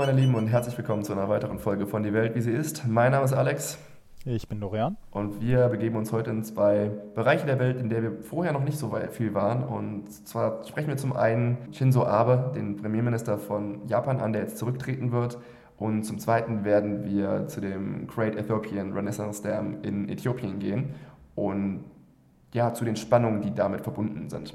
meine Lieben und herzlich willkommen zu einer weiteren Folge von Die Welt, wie sie ist. Mein Name ist Alex. Ich bin Dorian. Und wir begeben uns heute in zwei Bereiche der Welt, in der wir vorher noch nicht so viel waren. Und zwar sprechen wir zum einen Shinzo Abe, den Premierminister von Japan, an, der jetzt zurücktreten wird. Und zum Zweiten werden wir zu dem Great Ethiopian Renaissance Dam in Äthiopien gehen und ja, zu den Spannungen, die damit verbunden sind.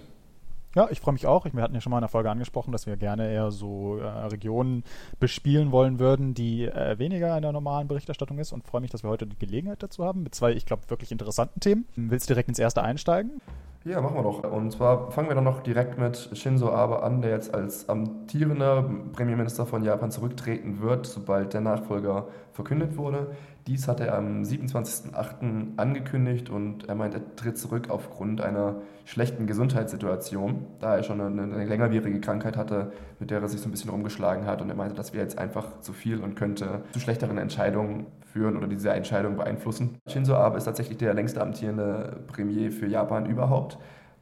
Ja, ich freue mich auch. Wir hatten ja schon mal in der Folge angesprochen, dass wir gerne eher so äh, Regionen bespielen wollen würden, die äh, weniger in der normalen Berichterstattung ist und freue mich, dass wir heute die Gelegenheit dazu haben mit zwei, ich glaube, wirklich interessanten Themen. Willst du direkt ins erste einsteigen? Ja, machen wir doch. Und zwar fangen wir dann noch direkt mit Shinzo Abe an, der jetzt als amtierender Premierminister von Japan zurücktreten wird, sobald der Nachfolger verkündet wurde. Dies hat er am 27.08. angekündigt und er meint, er tritt zurück aufgrund einer schlechten Gesundheitssituation, da er schon eine, eine längerwierige Krankheit hatte, mit der er sich so ein bisschen rumgeschlagen hat. Und er meinte, das wäre jetzt einfach zu viel und könnte zu schlechteren Entscheidungen führen oder diese Entscheidung beeinflussen. Shinzo Abe ist tatsächlich der längste amtierende Premier für Japan überhaupt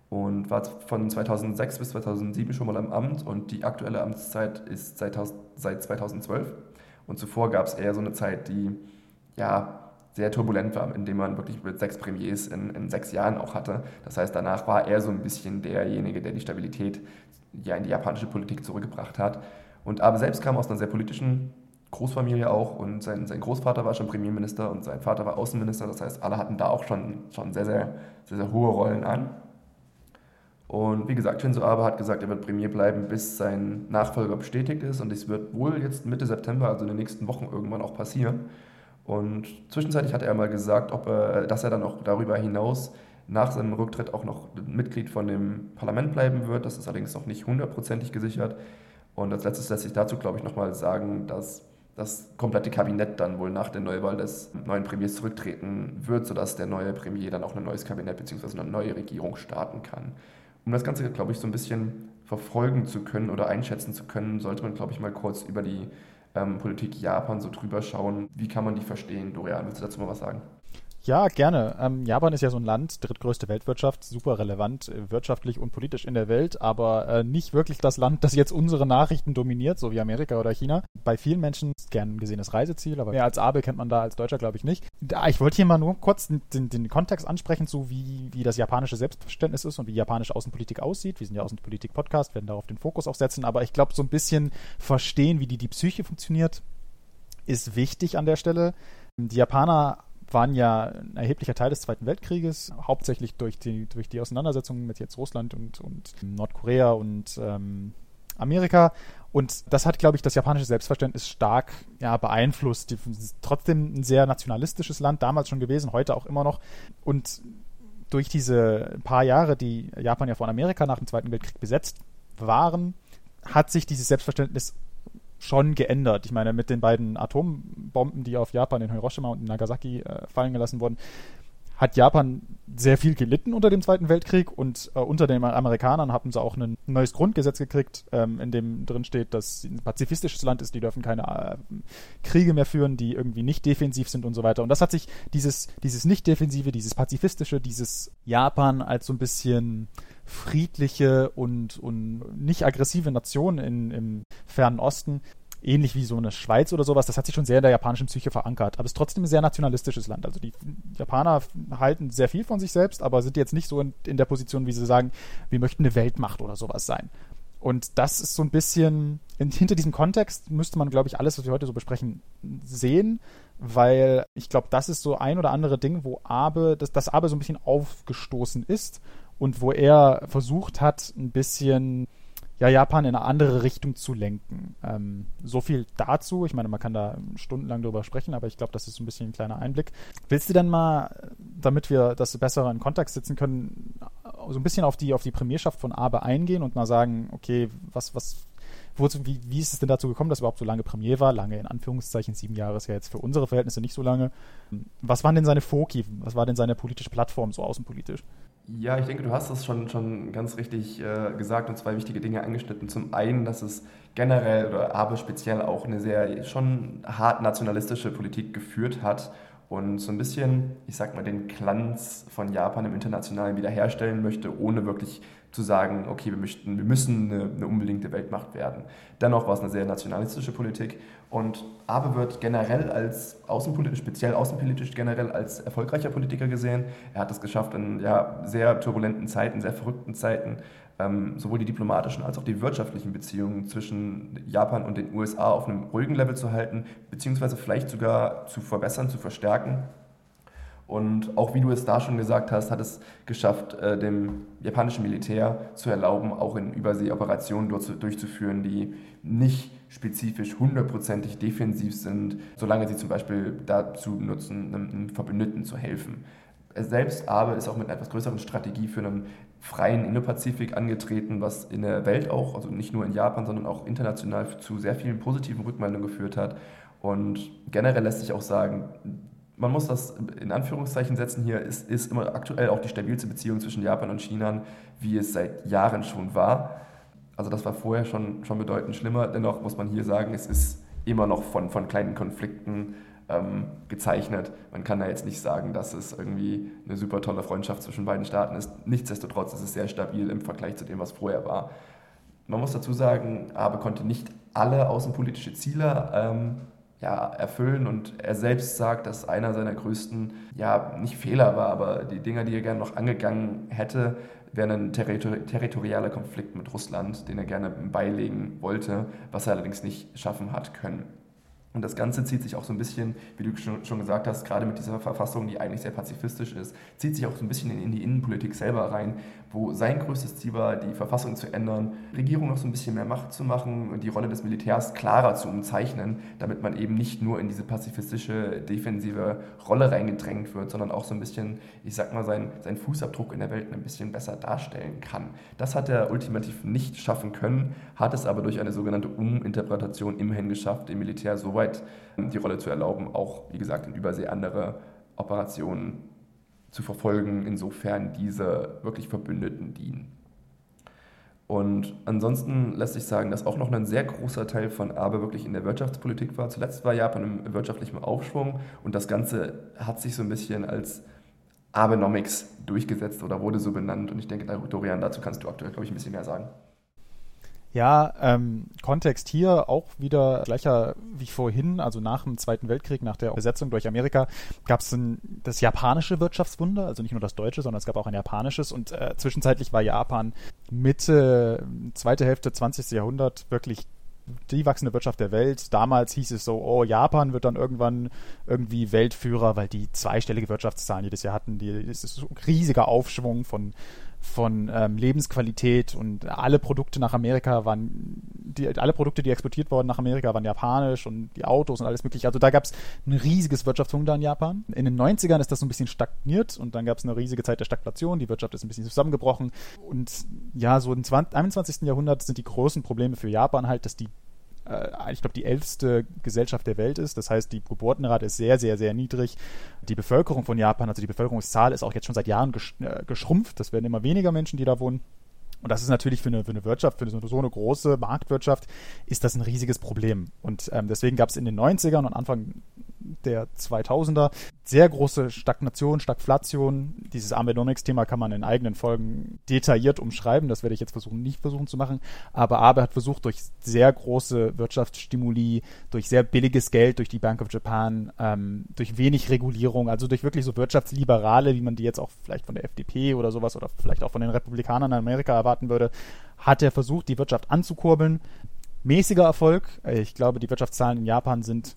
und war von 2006 bis 2007 schon mal im Amt und die aktuelle Amtszeit ist seit, seit 2012. Und zuvor gab es eher so eine Zeit, die ja, sehr turbulent war, indem man wirklich mit sechs Premiers in, in sechs Jahren auch hatte. Das heißt, danach war er so ein bisschen derjenige, der die Stabilität ja in die japanische Politik zurückgebracht hat. Und Abe selbst kam aus einer sehr politischen Großfamilie auch und sein, sein Großvater war schon Premierminister und sein Vater war Außenminister. Das heißt, alle hatten da auch schon, schon sehr, sehr, sehr, sehr hohe Rollen an. Und wie gesagt, Shinzo Abe hat gesagt, er wird Premier bleiben, bis sein Nachfolger bestätigt ist. Und es wird wohl jetzt Mitte September, also in den nächsten Wochen irgendwann auch passieren. Und zwischenzeitlich hat er mal gesagt, ob er, dass er dann auch darüber hinaus nach seinem Rücktritt auch noch Mitglied von dem Parlament bleiben wird. Das ist allerdings noch nicht hundertprozentig gesichert. Und als letztes lässt sich dazu, glaube ich, nochmal sagen, dass das komplette Kabinett dann wohl nach der Neuwahl des neuen Premiers zurücktreten wird, sodass der neue Premier dann auch ein neues Kabinett bzw. eine neue Regierung starten kann. Um das Ganze, glaube ich, so ein bisschen verfolgen zu können oder einschätzen zu können, sollte man, glaube ich, mal kurz über die ähm, Politik Japan so drüber schauen. Wie kann man die verstehen? Dorian, willst du dazu mal was sagen? Ja, gerne. Ähm, Japan ist ja so ein Land, drittgrößte Weltwirtschaft, super relevant äh, wirtschaftlich und politisch in der Welt, aber äh, nicht wirklich das Land, das jetzt unsere Nachrichten dominiert, so wie Amerika oder China. Bei vielen Menschen gern gesehenes Reiseziel, aber mehr als Abe kennt man da als Deutscher, glaube ich, nicht. Da, ich wollte hier mal nur kurz den, den, den, Kontext ansprechen, so wie, wie das japanische Selbstverständnis ist und wie japanische Außenpolitik aussieht. Wir sind ja Außenpolitik-Podcast, werden darauf den Fokus auch setzen, aber ich glaube, so ein bisschen verstehen, wie die, die Psyche funktioniert, ist wichtig an der Stelle. Die Japaner waren ja ein erheblicher Teil des Zweiten Weltkrieges, hauptsächlich durch die, durch die Auseinandersetzungen mit jetzt Russland und, und Nordkorea und ähm, Amerika. Und das hat, glaube ich, das japanische Selbstverständnis stark ja, beeinflusst. Die, trotzdem ein sehr nationalistisches Land, damals schon gewesen, heute auch immer noch. Und durch diese paar Jahre, die Japan ja von Amerika nach dem Zweiten Weltkrieg besetzt waren, hat sich dieses Selbstverständnis schon geändert. Ich meine, mit den beiden Atombomben, die auf Japan in Hiroshima und in Nagasaki äh, fallen gelassen wurden, hat Japan sehr viel gelitten unter dem Zweiten Weltkrieg und äh, unter den Amerikanern haben sie auch ein neues Grundgesetz gekriegt, ähm, in dem drin steht, dass ein pazifistisches Land ist, die dürfen keine äh, Kriege mehr führen, die irgendwie nicht defensiv sind und so weiter. Und das hat sich dieses, dieses nicht-defensive, dieses pazifistische, dieses Japan als so ein bisschen friedliche und, und nicht aggressive Nation in, im fernen Osten, ähnlich wie so eine Schweiz oder sowas, das hat sich schon sehr in der japanischen Psyche verankert. Aber es ist trotzdem ein sehr nationalistisches Land. Also die Japaner halten sehr viel von sich selbst, aber sind jetzt nicht so in, in der Position, wie sie sagen, wir möchten eine Weltmacht oder sowas sein. Und das ist so ein bisschen, in, hinter diesem Kontext müsste man, glaube ich, alles, was wir heute so besprechen, sehen, weil ich glaube, das ist so ein oder andere Ding, wo Abe, dass das Abe so ein bisschen aufgestoßen ist und wo er versucht hat, ein bisschen ja, Japan in eine andere Richtung zu lenken. Ähm, so viel dazu. Ich meine, man kann da stundenlang drüber sprechen, aber ich glaube, das ist ein bisschen ein kleiner Einblick. Willst du denn mal, damit wir das besser in Kontext setzen können, so ein bisschen auf die, auf die Premierschaft von Abe eingehen und mal sagen, okay, was, was, wo, wie, wie ist es denn dazu gekommen, dass er überhaupt so lange Premier war? Lange in Anführungszeichen, sieben Jahre ist ja jetzt für unsere Verhältnisse nicht so lange. Was waren denn seine Foki? Was war denn seine politische Plattform so außenpolitisch? Ja, ich denke, du hast es schon, schon ganz richtig äh, gesagt und zwei wichtige Dinge angeschnitten. Zum einen, dass es generell oder aber speziell auch eine sehr schon hart nationalistische Politik geführt hat und so ein bisschen, ich sag mal, den Glanz von Japan im Internationalen wiederherstellen möchte, ohne wirklich zu sagen, okay, wir, möchten, wir müssen eine, eine unbedingte Weltmacht werden. Dennoch war es eine sehr nationalistische Politik und Abe wird generell als außenpolitisch, speziell außenpolitisch generell als erfolgreicher Politiker gesehen. Er hat es geschafft, in ja, sehr turbulenten Zeiten, sehr verrückten Zeiten, ähm, sowohl die diplomatischen als auch die wirtschaftlichen Beziehungen zwischen Japan und den USA auf einem ruhigen Level zu halten, beziehungsweise vielleicht sogar zu verbessern, zu verstärken. Und auch wie du es da schon gesagt hast, hat es geschafft, äh, dem japanischen Militär zu erlauben, auch in Überseeoperationen durchzuführen, die nicht spezifisch hundertprozentig defensiv sind, solange sie zum Beispiel dazu nutzen, einem Verbündeten zu helfen. Er selbst aber ist auch mit einer etwas größeren Strategie für einen freien Indopazifik angetreten, was in der Welt auch, also nicht nur in Japan, sondern auch international zu sehr vielen positiven Rückmeldungen geführt hat. Und generell lässt sich auch sagen, man muss das in Anführungszeichen setzen hier, ist, ist immer aktuell auch die stabilste Beziehung zwischen Japan und China, wie es seit Jahren schon war. Also das war vorher schon, schon bedeutend schlimmer. Dennoch muss man hier sagen, es ist immer noch von, von kleinen Konflikten ähm, gezeichnet. Man kann da jetzt nicht sagen, dass es irgendwie eine super tolle Freundschaft zwischen beiden Staaten ist. Nichtsdestotrotz ist es sehr stabil im Vergleich zu dem, was vorher war. Man muss dazu sagen, Abe konnte nicht alle außenpolitische Ziele ähm, ja, erfüllen und er selbst sagt, dass einer seiner größten, ja, nicht Fehler war, aber die Dinge, die er gerne noch angegangen hätte, wäre ein territori territorialer Konflikt mit Russland, den er gerne beilegen wollte, was er allerdings nicht schaffen hat können. Und das Ganze zieht sich auch so ein bisschen, wie du schon gesagt hast, gerade mit dieser Verfassung, die eigentlich sehr pazifistisch ist, zieht sich auch so ein bisschen in die Innenpolitik selber rein, wo sein größtes Ziel war, die Verfassung zu ändern, Regierung noch so ein bisschen mehr Macht zu machen und die Rolle des Militärs klarer zu umzeichnen, damit man eben nicht nur in diese pazifistische, defensive Rolle reingedrängt wird, sondern auch so ein bisschen, ich sag mal, seinen, seinen Fußabdruck in der Welt ein bisschen besser darstellen kann. Das hat er ultimativ nicht schaffen können, hat es aber durch eine sogenannte Uminterpretation immerhin geschafft, dem Militär so weit weit die Rolle zu erlauben, auch, wie gesagt, in Übersee andere Operationen zu verfolgen, insofern diese wirklich Verbündeten dienen. Und ansonsten lässt sich sagen, dass auch noch ein sehr großer Teil von Abe wirklich in der Wirtschaftspolitik war. Zuletzt war Japan im wirtschaftlichen Aufschwung und das Ganze hat sich so ein bisschen als Abenomics durchgesetzt oder wurde so benannt. Und ich denke, Dorian, dazu kannst du aktuell, glaube ich, ein bisschen mehr sagen. Ja, ähm, Kontext hier auch wieder gleicher wie vorhin, also nach dem Zweiten Weltkrieg, nach der Besetzung durch Amerika, gab es das japanische Wirtschaftswunder, also nicht nur das deutsche, sondern es gab auch ein japanisches und äh, zwischenzeitlich war Japan Mitte, zweite Hälfte 20. Jahrhundert wirklich die wachsende Wirtschaft der Welt. Damals hieß es so, oh, Japan wird dann irgendwann irgendwie Weltführer, weil die zweistellige Wirtschaftszahlen jedes Jahr hatten. Die, das ist ein riesiger Aufschwung von von ähm, Lebensqualität und alle Produkte nach Amerika waren, die, alle Produkte, die exportiert wurden nach Amerika, waren japanisch und die Autos und alles mögliche. Also da gab es ein riesiges Wirtschaftswunder in Japan. In den 90ern ist das so ein bisschen stagniert und dann gab es eine riesige Zeit der Stagflation, die Wirtschaft ist ein bisschen zusammengebrochen und ja, so im 20, 21. Jahrhundert sind die großen Probleme für Japan halt, dass die ich glaube, die älteste Gesellschaft der Welt ist. Das heißt, die Geburtenrate ist sehr, sehr, sehr niedrig. Die Bevölkerung von Japan, also die Bevölkerungszahl, ist auch jetzt schon seit Jahren gesch äh, geschrumpft. Das werden immer weniger Menschen, die da wohnen. Und das ist natürlich für eine, für eine Wirtschaft, für so eine große Marktwirtschaft, ist das ein riesiges Problem. Und ähm, deswegen gab es in den 90ern und Anfang der 2000er sehr große Stagnation, Stagflation. Dieses Abenomics-Thema kann man in eigenen Folgen detailliert umschreiben. Das werde ich jetzt versuchen, nicht versuchen zu machen. Aber Abe hat versucht, durch sehr große Wirtschaftsstimuli, durch sehr billiges Geld, durch die Bank of Japan, ähm, durch wenig Regulierung, also durch wirklich so Wirtschaftsliberale, wie man die jetzt auch vielleicht von der FDP oder sowas oder vielleicht auch von den Republikanern in Amerika erwarten würde, hat er versucht, die Wirtschaft anzukurbeln. Mäßiger Erfolg. Ich glaube, die Wirtschaftszahlen in Japan sind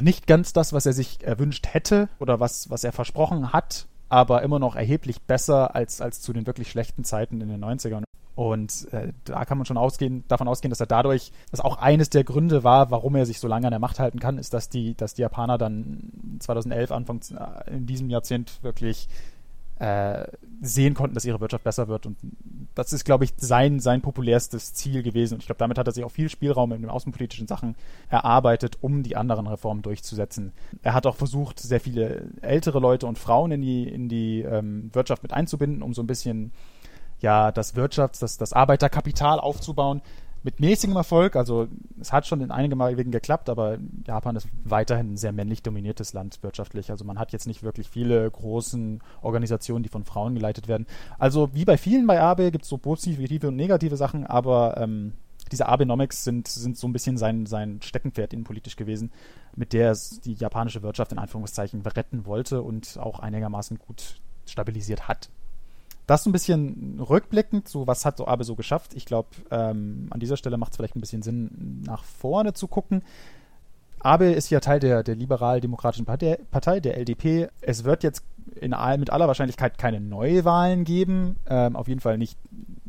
nicht ganz das, was er sich erwünscht hätte oder was, was er versprochen hat, aber immer noch erheblich besser als, als zu den wirklich schlechten Zeiten in den 90ern. Und äh, da kann man schon ausgehen, davon ausgehen, dass er dadurch, dass auch eines der Gründe war, warum er sich so lange an der Macht halten kann, ist, dass die, dass die Japaner dann 2011, Anfang äh, in diesem Jahrzehnt wirklich äh, sehen konnten, dass ihre Wirtschaft besser wird. Und das ist, glaube ich, sein, sein populärstes Ziel gewesen. Und ich glaube, damit hat er sich auch viel Spielraum in den außenpolitischen Sachen erarbeitet, um die anderen Reformen durchzusetzen. Er hat auch versucht, sehr viele ältere Leute und Frauen in die, in die ähm, Wirtschaft mit einzubinden, um so ein bisschen ja, das Wirtschafts-, das, das Arbeiterkapital aufzubauen. Mit mäßigem Erfolg. Also es hat schon in einigen Wegen geklappt, aber Japan ist weiterhin ein sehr männlich dominiertes Land wirtschaftlich. Also man hat jetzt nicht wirklich viele großen Organisationen, die von Frauen geleitet werden. Also wie bei vielen bei Abe gibt es so positive und negative Sachen, aber ähm, diese Abenomics sind, sind so ein bisschen sein, sein Steckenpferd innenpolitisch gewesen, mit der es die japanische Wirtschaft in Anführungszeichen retten wollte und auch einigermaßen gut stabilisiert hat. Das ein bisschen rückblickend, so was hat so Abe so geschafft. Ich glaube, ähm, an dieser Stelle macht es vielleicht ein bisschen Sinn, nach vorne zu gucken. Abe ist ja Teil der, der liberal-demokratischen Partei, der LDP. Es wird jetzt in mit aller Wahrscheinlichkeit keine Neuwahlen geben, ähm, auf jeden Fall nicht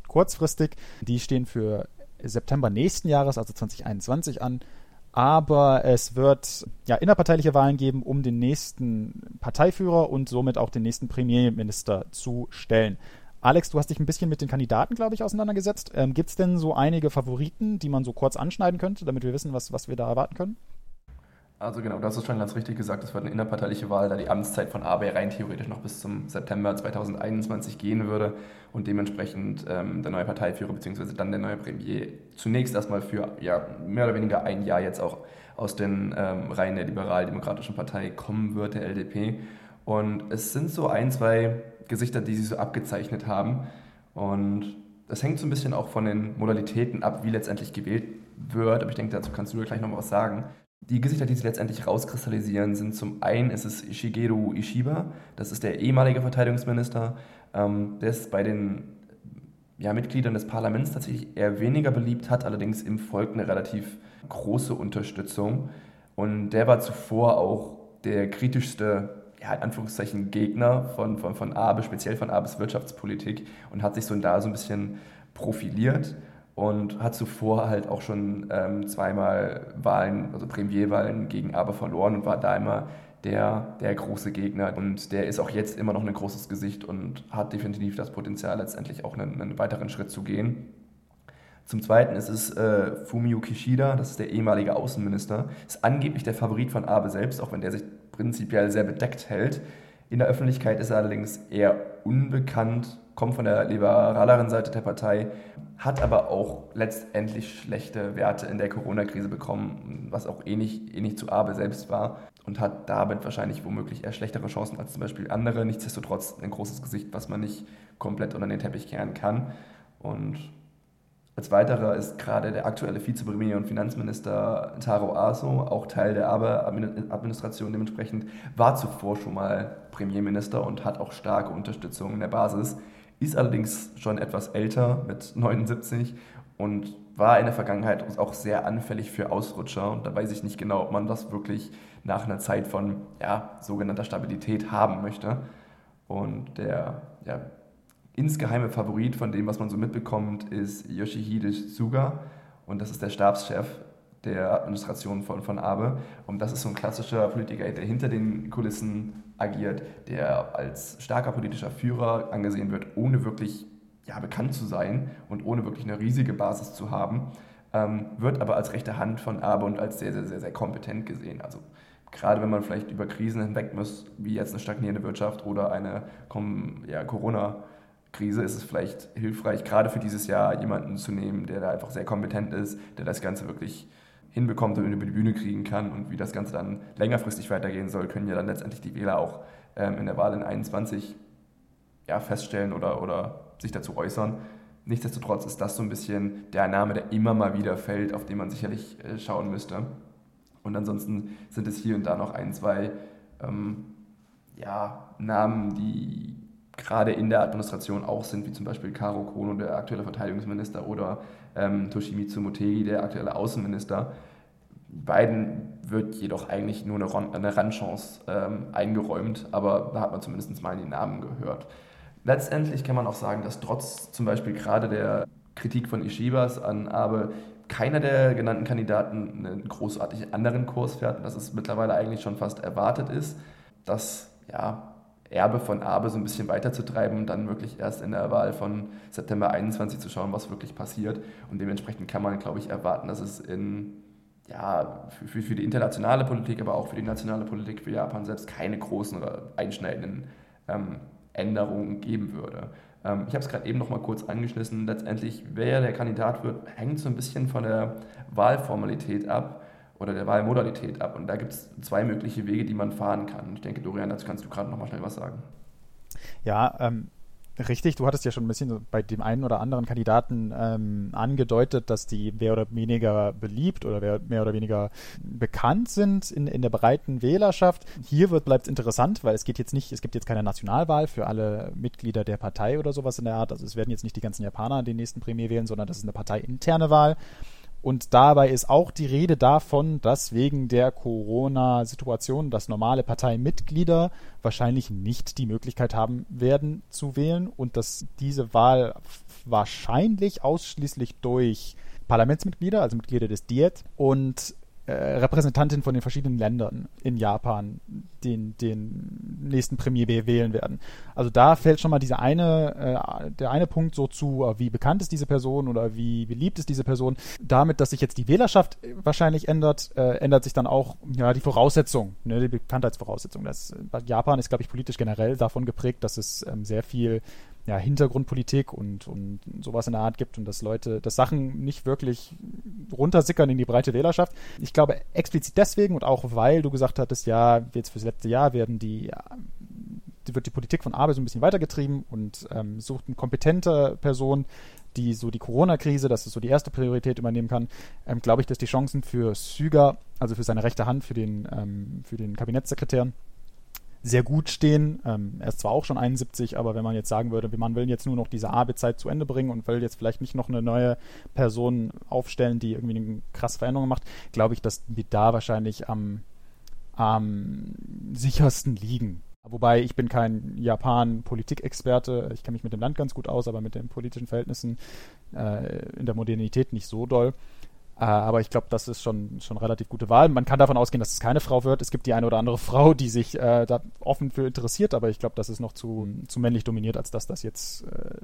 kurzfristig. Die stehen für September nächsten Jahres, also 2021 an. Aber es wird ja innerparteiliche Wahlen geben, um den nächsten Parteiführer und somit auch den nächsten Premierminister zu stellen. Alex, du hast dich ein bisschen mit den Kandidaten, glaube ich, auseinandergesetzt. Ähm, Gibt es denn so einige Favoriten, die man so kurz anschneiden könnte, damit wir wissen, was, was wir da erwarten können? Also genau, das ist schon ganz richtig gesagt, es wird eine innerparteiliche Wahl, da die Amtszeit von AB rein theoretisch noch bis zum September 2021 gehen würde und dementsprechend ähm, der neue Parteiführer bzw. dann der neue Premier zunächst erstmal für ja, mehr oder weniger ein Jahr jetzt auch aus den ähm, Reihen der liberal-demokratischen Partei kommen wird, der LDP. Und es sind so ein, zwei Gesichter, die sich so abgezeichnet haben. Und das hängt so ein bisschen auch von den Modalitäten ab, wie letztendlich gewählt wird. Aber ich denke, dazu kannst du gleich noch mal was sagen. Die Gesichter, die sich letztendlich rauskristallisieren, sind zum einen ist es Shigeru Ishiba, das ist der ehemalige Verteidigungsminister, ähm, der ist bei den ja, Mitgliedern des Parlaments tatsächlich eher weniger beliebt, hat allerdings im Volk eine relativ große Unterstützung. Und der war zuvor auch der kritischste ja, in Anführungszeichen Gegner von, von, von Abe, speziell von Abes Wirtschaftspolitik und hat sich so da so ein bisschen profiliert und hat zuvor halt auch schon ähm, zweimal Wahlen, also Premierwahlen gegen Aber verloren und war da immer der, der große Gegner. Und der ist auch jetzt immer noch ein großes Gesicht und hat definitiv das Potenzial, letztendlich auch einen, einen weiteren Schritt zu gehen. Zum Zweiten ist es äh, Fumio Kishida, das ist der ehemalige Außenminister, ist angeblich der Favorit von Abe selbst, auch wenn der sich prinzipiell sehr bedeckt hält. In der Öffentlichkeit ist er allerdings eher unbekannt, kommt von der liberaleren Seite der Partei, hat aber auch letztendlich schlechte Werte in der Corona-Krise bekommen, was auch ähnlich, ähnlich zu Abe selbst war und hat damit wahrscheinlich womöglich eher schlechtere Chancen als zum Beispiel andere. Nichtsdestotrotz ein großes Gesicht, was man nicht komplett unter den Teppich kehren kann. Und als weiterer ist gerade der aktuelle Vizepremier und Finanzminister Taro Aso, auch Teil der Abe-Administration dementsprechend, war zuvor schon mal Premierminister und hat auch starke Unterstützung in der Basis ist allerdings schon etwas älter mit 79 und war in der Vergangenheit auch sehr anfällig für Ausrutscher. Und da weiß ich nicht genau, ob man das wirklich nach einer Zeit von ja, sogenannter Stabilität haben möchte. Und der ja, insgeheime Favorit von dem, was man so mitbekommt, ist Yoshihide Suga. Und das ist der Stabschef der Administration von, von Abe. Und das ist so ein klassischer Politiker, der hinter den Kulissen agiert, der als starker politischer Führer angesehen wird, ohne wirklich ja, bekannt zu sein und ohne wirklich eine riesige Basis zu haben, ähm, wird aber als rechte Hand von Abe und als sehr, sehr, sehr, sehr kompetent gesehen. Also gerade wenn man vielleicht über Krisen hinweg muss, wie jetzt eine stagnierende Wirtschaft oder eine ja, Corona-Krise, ist es vielleicht hilfreich, gerade für dieses Jahr jemanden zu nehmen, der da einfach sehr kompetent ist, der das Ganze wirklich hinbekommt und über die Bühne kriegen kann und wie das Ganze dann längerfristig weitergehen soll, können ja dann letztendlich die Wähler auch ähm, in der Wahl in 21 ja, feststellen oder, oder sich dazu äußern. Nichtsdestotrotz ist das so ein bisschen der Name, der immer mal wieder fällt, auf den man sicherlich äh, schauen müsste. Und ansonsten sind es hier und da noch ein, zwei ähm, ja, Namen, die gerade in der Administration auch sind, wie zum Beispiel Karo Kono, der aktuelle Verteidigungsminister, oder ähm, Toshimitsu Motegi, der aktuelle Außenminister. Beiden wird jedoch eigentlich nur eine, eine Randchance ähm, eingeräumt, aber da hat man zumindest mal die Namen gehört. Letztendlich kann man auch sagen, dass trotz zum Beispiel gerade der Kritik von Ishibas an Abe keiner der genannten Kandidaten einen großartig anderen Kurs fährt und dass es mittlerweile eigentlich schon fast erwartet ist, dass ja, Erbe von Abe so ein bisschen weiterzutreiben und dann wirklich erst in der Wahl von September 21 zu schauen, was wirklich passiert. Und dementsprechend kann man, glaube ich, erwarten, dass es in, ja, für, für die internationale Politik, aber auch für die nationale Politik für Japan selbst keine großen oder einschneidenden ähm, Änderungen geben würde. Ähm, ich habe es gerade eben noch mal kurz angeschnitten. Letztendlich, wer der Kandidat wird, hängt so ein bisschen von der Wahlformalität ab oder der Wahlmodalität ab. Und da gibt es zwei mögliche Wege, die man fahren kann. Ich denke, Dorian, dazu kannst du gerade noch mal schnell was sagen. Ja, ähm, Richtig, du hattest ja schon ein bisschen bei dem einen oder anderen Kandidaten ähm, angedeutet, dass die mehr oder weniger beliebt oder mehr oder weniger bekannt sind in, in der breiten Wählerschaft. Hier bleibt es interessant, weil es geht jetzt nicht, es gibt jetzt keine Nationalwahl für alle Mitglieder der Partei oder sowas in der Art. Also es werden jetzt nicht die ganzen Japaner den nächsten Premier wählen, sondern das ist eine parteiinterne Wahl. Und dabei ist auch die Rede davon, dass wegen der Corona-Situation das normale Parteimitglieder wahrscheinlich nicht die Möglichkeit haben werden zu wählen und dass diese Wahl wahrscheinlich ausschließlich durch Parlamentsmitglieder, also Mitglieder des Diet und äh, Repräsentantin von den verschiedenen Ländern in Japan den, den nächsten Premier wählen werden. Also da fällt schon mal dieser eine, äh, der eine Punkt so zu, äh, wie bekannt ist diese Person oder wie beliebt ist diese Person. Damit, dass sich jetzt die Wählerschaft wahrscheinlich ändert, äh, ändert sich dann auch ja, die Voraussetzung, ne, die Bekanntheitsvoraussetzung. Das, Japan ist, glaube ich, politisch generell davon geprägt, dass es ähm, sehr viel ja, Hintergrundpolitik und, und sowas in der Art gibt und dass Leute, dass Sachen nicht wirklich runtersickern in die breite Wählerschaft. Ich glaube explizit deswegen und auch weil du gesagt hattest, ja, jetzt fürs letzte Jahr werden die, wird die Politik von Abe so ein bisschen weitergetrieben und ähm, sucht eine kompetente Person, die so die Corona-Krise, das ist so die erste Priorität übernehmen kann, ähm, glaube ich, dass die Chancen für Süger, also für seine rechte Hand, für den, ähm, für den Kabinettssekretär, sehr gut stehen. Ähm, er ist zwar auch schon 71, aber wenn man jetzt sagen würde, man will jetzt nur noch diese Arbeitszeit zu Ende bringen und will jetzt vielleicht nicht noch eine neue Person aufstellen, die irgendwie eine krasse Veränderung macht, glaube ich, dass wir da wahrscheinlich am, am sichersten liegen. Wobei ich bin kein Japan-Politikexperte, ich kenne mich mit dem Land ganz gut aus, aber mit den politischen Verhältnissen äh, in der Modernität nicht so doll. Äh, aber ich glaube, das ist schon, schon relativ gute Wahl. Man kann davon ausgehen, dass es keine Frau wird. Es gibt die eine oder andere Frau, die sich äh, da offen für interessiert, aber ich glaube, das ist noch zu, zu männlich dominiert, als dass das jetzt äh,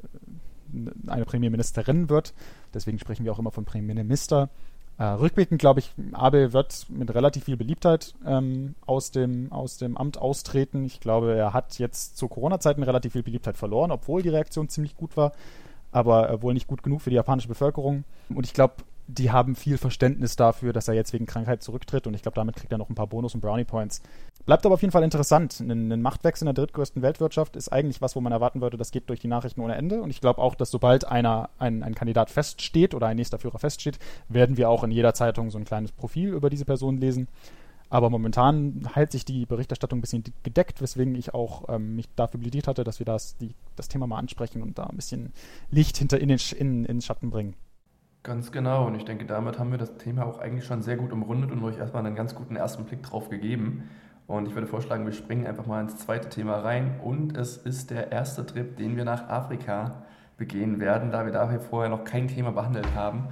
eine Premierministerin wird. Deswegen sprechen wir auch immer von Premierminister. Äh, rückblickend glaube ich, Abe wird mit relativ viel Beliebtheit ähm, aus, dem, aus dem Amt austreten. Ich glaube, er hat jetzt zu Corona-Zeiten relativ viel Beliebtheit verloren, obwohl die Reaktion ziemlich gut war, aber äh, wohl nicht gut genug für die japanische Bevölkerung. Und ich glaube, die haben viel Verständnis dafür, dass er jetzt wegen Krankheit zurücktritt und ich glaube, damit kriegt er noch ein paar Bonus- und Brownie-Points. Bleibt aber auf jeden Fall interessant. Ein, ein, Machtwechsel in der drittgrößten Weltwirtschaft ist eigentlich was, wo man erwarten würde, das geht durch die Nachrichten ohne Ende und ich glaube auch, dass sobald einer, ein, ein Kandidat feststeht oder ein nächster Führer feststeht, werden wir auch in jeder Zeitung so ein kleines Profil über diese Person lesen. Aber momentan hält sich die Berichterstattung ein bisschen gedeckt, weswegen ich auch ähm, mich dafür plädiert hatte, dass wir das, die, das Thema mal ansprechen und da ein bisschen Licht hinter in den, in, in den Schatten bringen. Ganz genau. Und ich denke, damit haben wir das Thema auch eigentlich schon sehr gut umrundet und euch erstmal einen ganz guten ersten Blick drauf gegeben. Und ich würde vorschlagen, wir springen einfach mal ins zweite Thema rein. Und es ist der erste Trip, den wir nach Afrika begehen werden, da wir dafür vorher noch kein Thema behandelt haben.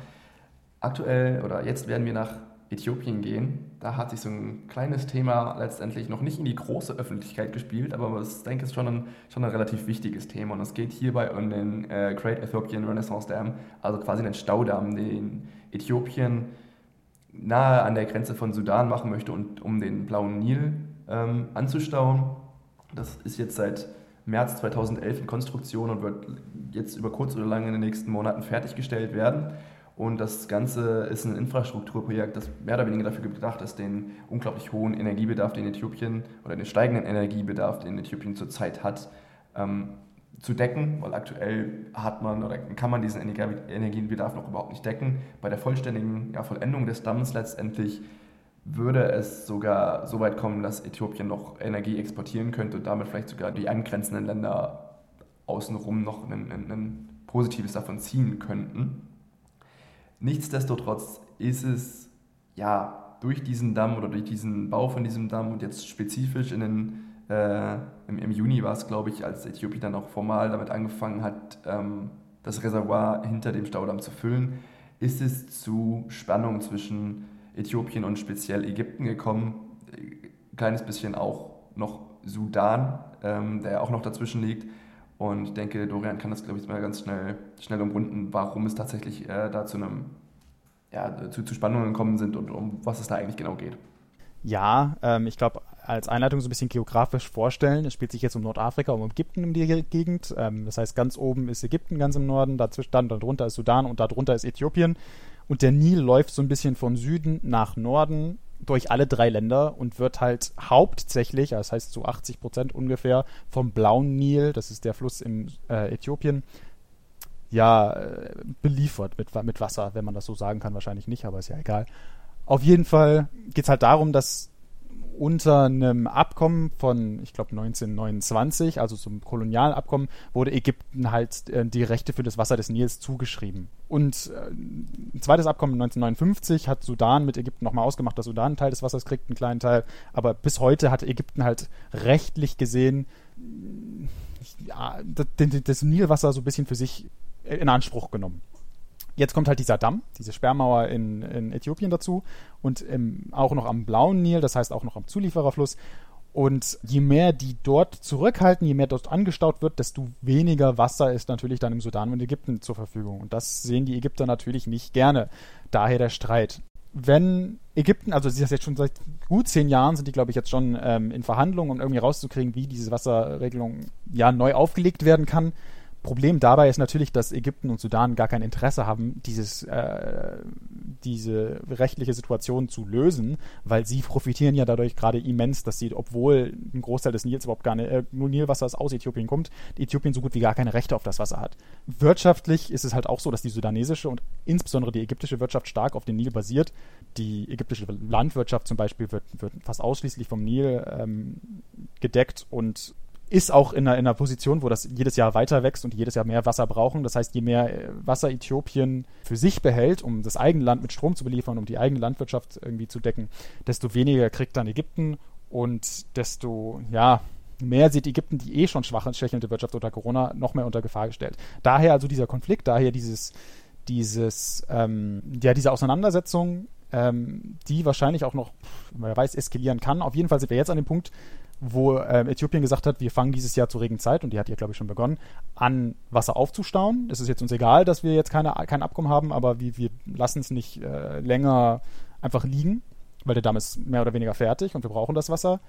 Aktuell oder jetzt werden wir nach Äthiopien gehen. Da hat sich so ein kleines Thema letztendlich noch nicht in die große Öffentlichkeit gespielt, aber ich denke, es ist schon ein, schon ein relativ wichtiges Thema. Und es geht hierbei um den äh, Great Ethiopian Renaissance Dam, also quasi den Staudamm, den Äthiopien nahe an der Grenze von Sudan machen möchte, und, um den blauen Nil ähm, anzustauen. Das ist jetzt seit März 2011 in Konstruktion und wird jetzt über kurz oder lang in den nächsten Monaten fertiggestellt werden. Und das Ganze ist ein Infrastrukturprojekt, das mehr oder weniger dafür gedacht ist, den unglaublich hohen Energiebedarf, den Äthiopien oder den steigenden Energiebedarf, den Äthiopien zurzeit hat, ähm, zu decken, weil aktuell hat man oder kann man diesen Energiebedarf noch überhaupt nicht decken. Bei der vollständigen ja, Vollendung des Damms letztendlich würde es sogar so weit kommen, dass Äthiopien noch Energie exportieren könnte und damit vielleicht sogar die angrenzenden Länder außenrum noch ein, ein, ein Positives davon ziehen könnten. Nichtsdestotrotz ist es ja durch diesen Damm oder durch diesen Bau von diesem Damm und jetzt spezifisch in den, äh, im, im, Juni war es, glaube ich, als Äthiopien dann auch formal damit angefangen hat, ähm, das Reservoir hinter dem Staudamm zu füllen, ist es zu Spannungen zwischen Äthiopien und speziell Ägypten gekommen. Ein kleines bisschen auch noch Sudan, ähm, der auch noch dazwischen liegt. Und ich denke, Dorian kann das, glaube ich, mal ganz schnell, schnell umrunden, warum es tatsächlich äh, da zu einem ja, zu, zu Spannungen gekommen sind und um was es da eigentlich genau geht. Ja, ähm, ich glaube, als Einleitung so ein bisschen geografisch vorstellen. Es spielt sich jetzt um Nordafrika, um Ägypten in die Gegend. Ähm, das heißt, ganz oben ist Ägypten, ganz im Norden, dazwischen, dann darunter ist Sudan und darunter ist Äthiopien. Und der Nil läuft so ein bisschen von Süden nach Norden durch alle drei Länder und wird halt hauptsächlich, das heißt zu 80 Prozent ungefähr, vom blauen Nil, das ist der Fluss in äh, Äthiopien, ja, äh, beliefert mit, mit Wasser, wenn man das so sagen kann, wahrscheinlich nicht, aber ist ja egal. Auf jeden Fall geht es halt darum, dass unter einem Abkommen von, ich glaube, 1929, also zum Kolonialabkommen, wurde Ägypten halt äh, die Rechte für das Wasser des Nils zugeschrieben. Und äh, ein zweites Abkommen 1959 hat Sudan mit Ägypten nochmal ausgemacht, dass Sudan einen Teil des Wassers kriegt, einen kleinen Teil. Aber bis heute hat Ägypten halt rechtlich gesehen ja, das, das Nilwasser so ein bisschen für sich in Anspruch genommen. Jetzt kommt halt dieser Damm, diese Sperrmauer in, in Äthiopien dazu und im, auch noch am blauen Nil, das heißt auch noch am Zuliefererfluss. Und je mehr die dort zurückhalten, je mehr dort angestaut wird, desto weniger Wasser ist natürlich dann im Sudan und Ägypten zur Verfügung. Und das sehen die Ägypter natürlich nicht gerne. Daher der Streit. Wenn Ägypten, also sie ist jetzt schon seit gut zehn Jahren, sind die, glaube ich, jetzt schon ähm, in Verhandlungen, um irgendwie rauszukriegen, wie diese Wasserregelung ja neu aufgelegt werden kann. Problem dabei ist natürlich, dass Ägypten und Sudan gar kein Interesse haben, dieses, äh, diese rechtliche Situation zu lösen, weil sie profitieren ja dadurch gerade immens, dass sie, obwohl ein Großteil des Nils überhaupt gar nicht, äh, nur Nilwassers aus Äthiopien kommt, Äthiopien so gut wie gar keine Rechte auf das Wasser hat. Wirtschaftlich ist es halt auch so, dass die sudanesische und insbesondere die ägyptische Wirtschaft stark auf den Nil basiert. Die ägyptische Landwirtschaft zum Beispiel wird, wird fast ausschließlich vom Nil ähm, gedeckt und ist auch in einer, in einer Position, wo das jedes Jahr weiter wächst und jedes Jahr mehr Wasser brauchen. Das heißt, je mehr äh, Wasser Äthiopien für sich behält, um das eigene Land mit Strom zu beliefern, um die eigene Landwirtschaft irgendwie zu decken, desto weniger kriegt dann Ägypten und desto, ja, mehr sieht Ägypten die eh schon schwache, schwächelnde Wirtschaft unter Corona noch mehr unter Gefahr gestellt. Daher also dieser Konflikt, daher dieses, dieses, ähm, ja, diese Auseinandersetzung, ähm, die wahrscheinlich auch noch, wer weiß, eskalieren kann. Auf jeden Fall sind wir jetzt an dem Punkt, wo äh, Äthiopien gesagt hat, wir fangen dieses Jahr zur Regenzeit, und die hat ja, glaube ich, schon begonnen, an Wasser aufzustauen. Es ist jetzt uns egal, dass wir jetzt keine, kein Abkommen haben, aber wir, wir lassen es nicht äh, länger einfach liegen, weil der Damm ist mehr oder weniger fertig und wir brauchen das Wasser.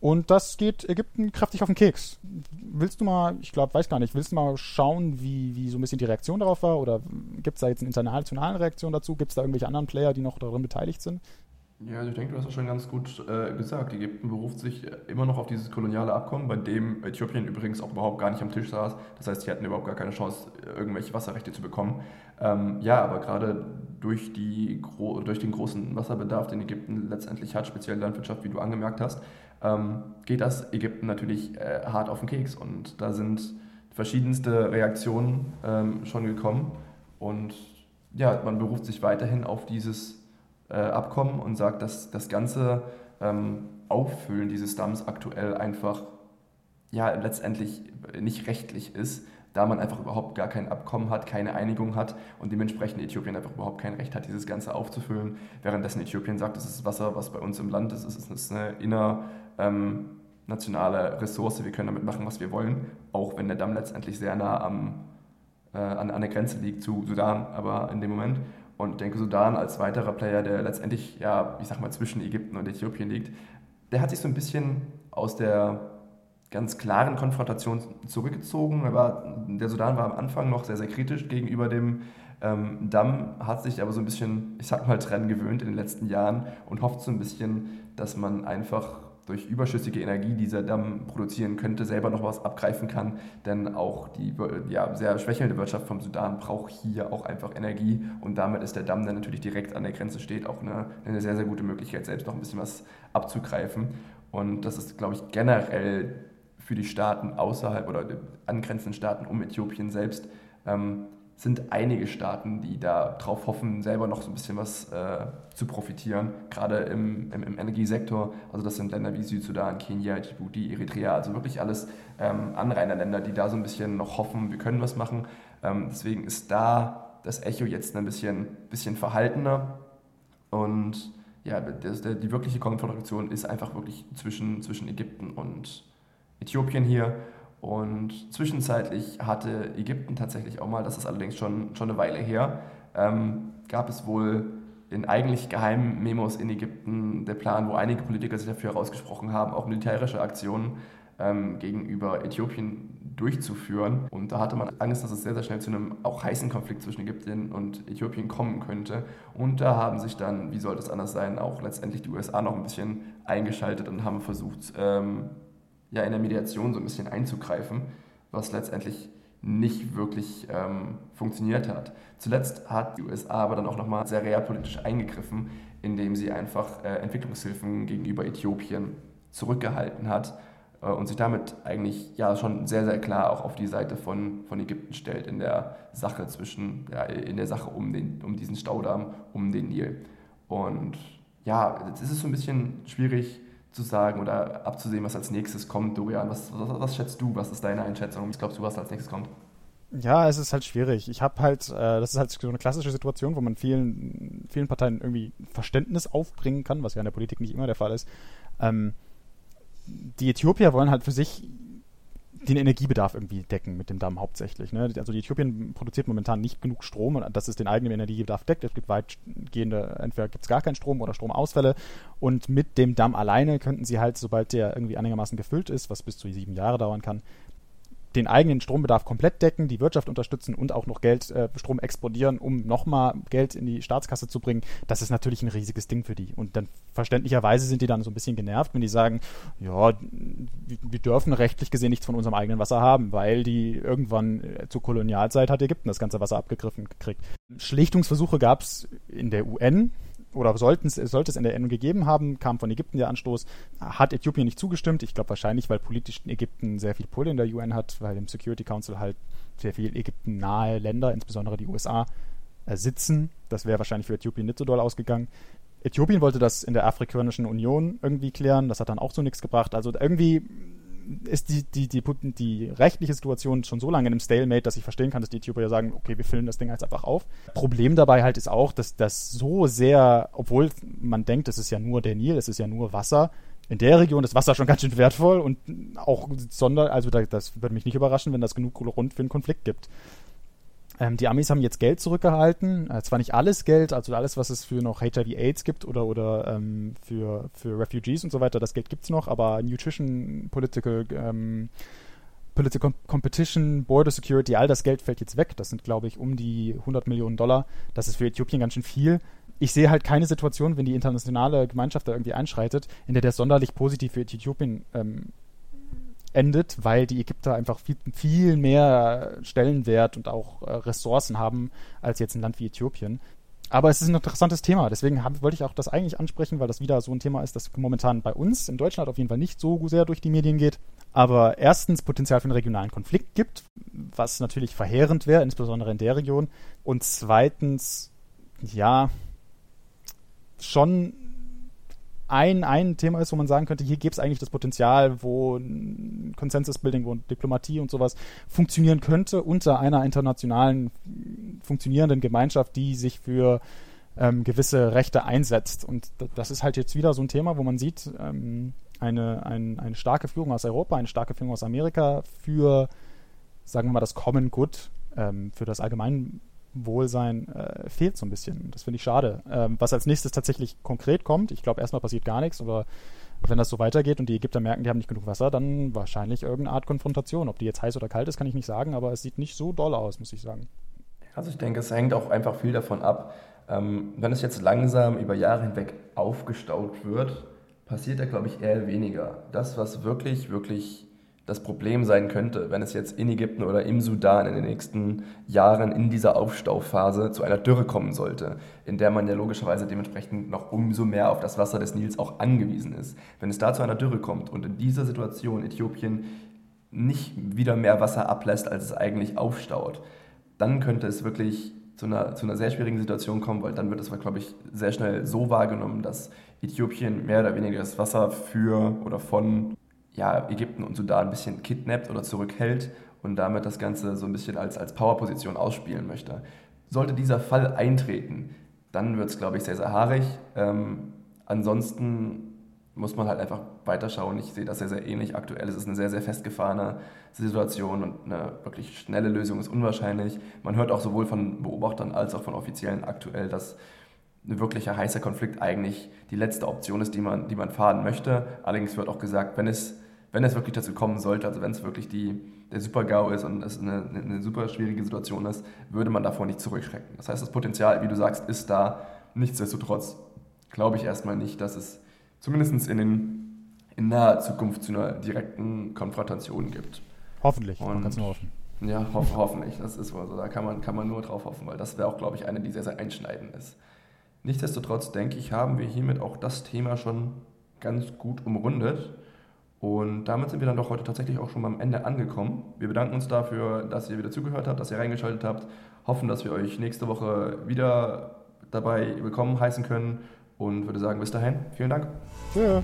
Und das geht Ägypten kräftig auf den Keks. Willst du mal, ich glaube, weiß gar nicht, willst du mal schauen, wie, wie so ein bisschen die Reaktion darauf war? Oder gibt es da jetzt eine internationale Reaktion dazu? Gibt es da irgendwelche anderen Player, die noch darin beteiligt sind? Ja, also ich denke, du hast das schon ganz gut äh, gesagt. Ägypten beruft sich immer noch auf dieses koloniale Abkommen, bei dem Äthiopien übrigens auch überhaupt gar nicht am Tisch saß. Das heißt, sie hatten überhaupt gar keine Chance, irgendwelche Wasserrechte zu bekommen. Ähm, ja, aber gerade durch, durch den großen Wasserbedarf, den Ägypten letztendlich hat, speziell Landwirtschaft, wie du angemerkt hast, ähm, geht das Ägypten natürlich äh, hart auf den Keks. Und da sind verschiedenste Reaktionen ähm, schon gekommen. Und ja, man beruft sich weiterhin auf dieses Abkommen und sagt, dass das ganze ähm, Auffüllen dieses Damms aktuell einfach ja letztendlich nicht rechtlich ist, da man einfach überhaupt gar kein Abkommen hat, keine Einigung hat und dementsprechend Äthiopien einfach überhaupt kein Recht hat, dieses Ganze aufzufüllen, währenddessen Äthiopien sagt, das ist Wasser, was bei uns im Land ist, es ist eine innernationale ähm, Ressource, wir können damit machen, was wir wollen, auch wenn der Damm letztendlich sehr nah am, äh, an, an der Grenze liegt zu Sudan, aber in dem Moment. Und denke, Sudan als weiterer Player, der letztendlich, ja, ich sag mal, zwischen Ägypten und Äthiopien liegt, der hat sich so ein bisschen aus der ganz klaren Konfrontation zurückgezogen. War, der Sudan war am Anfang noch sehr, sehr kritisch gegenüber dem ähm, Damm, hat sich aber so ein bisschen, ich sag mal, dran gewöhnt in den letzten Jahren und hofft so ein bisschen, dass man einfach durch überschüssige Energie, die dieser Damm produzieren könnte, selber noch was abgreifen kann. Denn auch die ja, sehr schwächelnde Wirtschaft vom Sudan braucht hier auch einfach Energie und damit ist der Damm, der natürlich direkt an der Grenze steht, auch eine, eine sehr, sehr gute Möglichkeit, selbst noch ein bisschen was abzugreifen. Und das ist, glaube ich, generell für die Staaten außerhalb oder angrenzenden Staaten um Äthiopien selbst ähm, sind einige Staaten, die darauf hoffen, selber noch so ein bisschen was äh, zu profitieren, gerade im, im, im, Energiesektor. Also das sind Länder wie Südsudan, Kenia, Djibouti, Eritrea, also wirklich alles ähm, Anrainerländer, die da so ein bisschen noch hoffen, wir können was machen. Ähm, deswegen ist da das Echo jetzt ein bisschen, bisschen verhaltener und ja, das, der, die wirkliche Konfrontation ist einfach wirklich zwischen, zwischen Ägypten und Äthiopien hier. Und zwischenzeitlich hatte Ägypten tatsächlich auch mal, das ist allerdings schon, schon eine Weile her, ähm, gab es wohl in eigentlich geheimen Memos in Ägypten der Plan, wo einige Politiker sich dafür herausgesprochen haben, auch militärische Aktionen ähm, gegenüber Äthiopien durchzuführen. Und da hatte man Angst, dass es sehr, sehr schnell zu einem auch heißen Konflikt zwischen Ägypten und Äthiopien kommen könnte. Und da haben sich dann, wie sollte es anders sein, auch letztendlich die USA noch ein bisschen eingeschaltet und haben versucht, ähm, ja, in der Mediation so ein bisschen einzugreifen, was letztendlich nicht wirklich ähm, funktioniert hat. Zuletzt hat die USA aber dann auch nochmal sehr realpolitisch eingegriffen, indem sie einfach äh, Entwicklungshilfen gegenüber Äthiopien zurückgehalten hat äh, und sich damit eigentlich ja schon sehr, sehr klar auch auf die Seite von, von Ägypten stellt in der Sache zwischen, ja, in der Sache um, den, um diesen Staudamm, um den Nil. Und ja, jetzt ist es so ein bisschen schwierig zu sagen oder abzusehen, was als nächstes kommt, Dorian. Was, was, was schätzt du? Was ist deine Einschätzung? Was glaubst du, was als nächstes kommt? Ja, es ist halt schwierig. Ich habe halt, äh, das ist halt so eine klassische Situation, wo man vielen, vielen Parteien irgendwie Verständnis aufbringen kann, was ja in der Politik nicht immer der Fall ist. Ähm, die Äthiopier wollen halt für sich den Energiebedarf irgendwie decken mit dem Damm hauptsächlich. Ne? Also die Äthiopien produziert momentan nicht genug Strom, dass es den eigenen Energiebedarf deckt. Es gibt weitgehende, entweder gibt es gar keinen Strom oder Stromausfälle. Und mit dem Damm alleine könnten sie halt, sobald der irgendwie einigermaßen gefüllt ist, was bis zu sieben Jahre dauern kann, den eigenen Strombedarf komplett decken, die Wirtschaft unterstützen und auch noch Geld, äh, Strom exportieren, um nochmal Geld in die Staatskasse zu bringen, das ist natürlich ein riesiges Ding für die. Und dann verständlicherweise sind die dann so ein bisschen genervt, wenn die sagen, ja, wir dürfen rechtlich gesehen nichts von unserem eigenen Wasser haben, weil die irgendwann äh, zur Kolonialzeit hat Ägypten das ganze Wasser abgegriffen gekriegt. Schlichtungsversuche gab es in der UN, oder sollten, sollte es in der UN gegeben haben, kam von Ägypten der Anstoß, hat Äthiopien nicht zugestimmt. Ich glaube wahrscheinlich, weil politisch Ägypten sehr viel Pull in der UN hat, weil im Security Council halt sehr viel Ägypten nahe Länder, insbesondere die USA, äh, sitzen. Das wäre wahrscheinlich für Äthiopien nicht so doll ausgegangen. Äthiopien wollte das in der Afrikanischen Union irgendwie klären, das hat dann auch so nichts gebracht. Also irgendwie ist die, die, die, die rechtliche Situation schon so lange in einem Stalemate, dass ich verstehen kann, dass die Äthiopier sagen, okay, wir füllen das Ding jetzt einfach auf. Problem dabei halt ist auch, dass das so sehr, obwohl man denkt, es ist ja nur der Nil, es ist ja nur Wasser, in der Region ist Wasser schon ganz schön wertvoll und auch sonder, also das würde mich nicht überraschen, wenn das genug Grund für einen Konflikt gibt. Ähm, die Amis haben jetzt Geld zurückgehalten. Äh, zwar nicht alles Geld, also alles, was es für noch HIV-AIDS gibt oder, oder ähm, für, für Refugees und so weiter, das Geld gibt es noch, aber Nutrition, Political, ähm, Political Competition, Border Security, all das Geld fällt jetzt weg. Das sind, glaube ich, um die 100 Millionen Dollar. Das ist für Äthiopien ganz schön viel. Ich sehe halt keine Situation, wenn die internationale Gemeinschaft da irgendwie einschreitet, in der das sonderlich positiv für Äthiopien ähm, endet, weil die Ägypter einfach viel, viel mehr Stellenwert und auch äh, Ressourcen haben als jetzt ein Land wie Äthiopien. Aber es ist ein interessantes Thema, deswegen hab, wollte ich auch das eigentlich ansprechen, weil das wieder so ein Thema ist, das momentan bei uns in Deutschland auf jeden Fall nicht so sehr durch die Medien geht. Aber erstens Potenzial für einen regionalen Konflikt gibt, was natürlich verheerend wäre, insbesondere in der Region. Und zweitens, ja, schon ein, ein Thema ist, wo man sagen könnte, hier gibt es eigentlich das Potenzial, wo Consensus-Building, wo Diplomatie und sowas funktionieren könnte unter einer internationalen funktionierenden Gemeinschaft, die sich für ähm, gewisse Rechte einsetzt. Und das ist halt jetzt wieder so ein Thema, wo man sieht, ähm, eine, ein, eine starke Führung aus Europa, eine starke Führung aus Amerika für, sagen wir mal, das Common Good, ähm, für das allgemein Wohlsein äh, fehlt so ein bisschen. Das finde ich schade. Ähm, was als nächstes tatsächlich konkret kommt, ich glaube, erstmal passiert gar nichts, aber wenn das so weitergeht und die Ägypter merken, die haben nicht genug Wasser, dann wahrscheinlich irgendeine Art Konfrontation. Ob die jetzt heiß oder kalt ist, kann ich nicht sagen, aber es sieht nicht so doll aus, muss ich sagen. Also ich denke, es hängt auch einfach viel davon ab, ähm, wenn es jetzt langsam über Jahre hinweg aufgestaut wird, passiert da, glaube ich, eher weniger. Das, was wirklich, wirklich das Problem sein könnte, wenn es jetzt in Ägypten oder im Sudan in den nächsten Jahren in dieser Aufstauphase zu einer Dürre kommen sollte, in der man ja logischerweise dementsprechend noch umso mehr auf das Wasser des Nils auch angewiesen ist. Wenn es da zu einer Dürre kommt und in dieser Situation Äthiopien nicht wieder mehr Wasser ablässt, als es eigentlich aufstaut, dann könnte es wirklich zu einer, zu einer sehr schwierigen Situation kommen, weil dann wird es, glaube ich, sehr schnell so wahrgenommen, dass Äthiopien mehr oder weniger das Wasser für oder von ja, Ägypten und Sudan ein bisschen kidnappt oder zurückhält und damit das Ganze so ein bisschen als, als Powerposition ausspielen möchte. Sollte dieser Fall eintreten, dann wird es, glaube ich, sehr, sehr haarig. Ähm, ansonsten muss man halt einfach weiterschauen. Ich sehe das sehr, sehr ähnlich. Aktuell ist es eine sehr, sehr festgefahrene Situation und eine wirklich schnelle Lösung ist unwahrscheinlich. Man hört auch sowohl von Beobachtern als auch von Offiziellen aktuell, dass ein wirklicher heißer Konflikt eigentlich die letzte Option ist, die man, die man fahren möchte. Allerdings wird auch gesagt, wenn es, wenn es wirklich dazu kommen sollte, also wenn es wirklich die, der Super-GAU ist und es eine, eine super schwierige Situation ist, würde man davor nicht zurückschrecken. Das heißt, das Potenzial, wie du sagst, ist da. Nichtsdestotrotz glaube ich erstmal nicht, dass es zumindest in, den, in naher Zukunft zu einer direkten Konfrontation gibt. Hoffentlich, und, man kann es nur hoffen. Ja, ho hoffentlich, das ist wohl so. Da kann man, kann man nur drauf hoffen, weil das wäre auch, glaube ich, eine, die sehr, sehr einschneidend ist. Nichtsdestotrotz denke ich, haben wir hiermit auch das Thema schon ganz gut umrundet. Und damit sind wir dann doch heute tatsächlich auch schon am Ende angekommen. Wir bedanken uns dafür, dass ihr wieder zugehört habt, dass ihr reingeschaltet habt. Hoffen, dass wir euch nächste Woche wieder dabei willkommen heißen können. Und würde sagen, bis dahin, vielen Dank. Ja.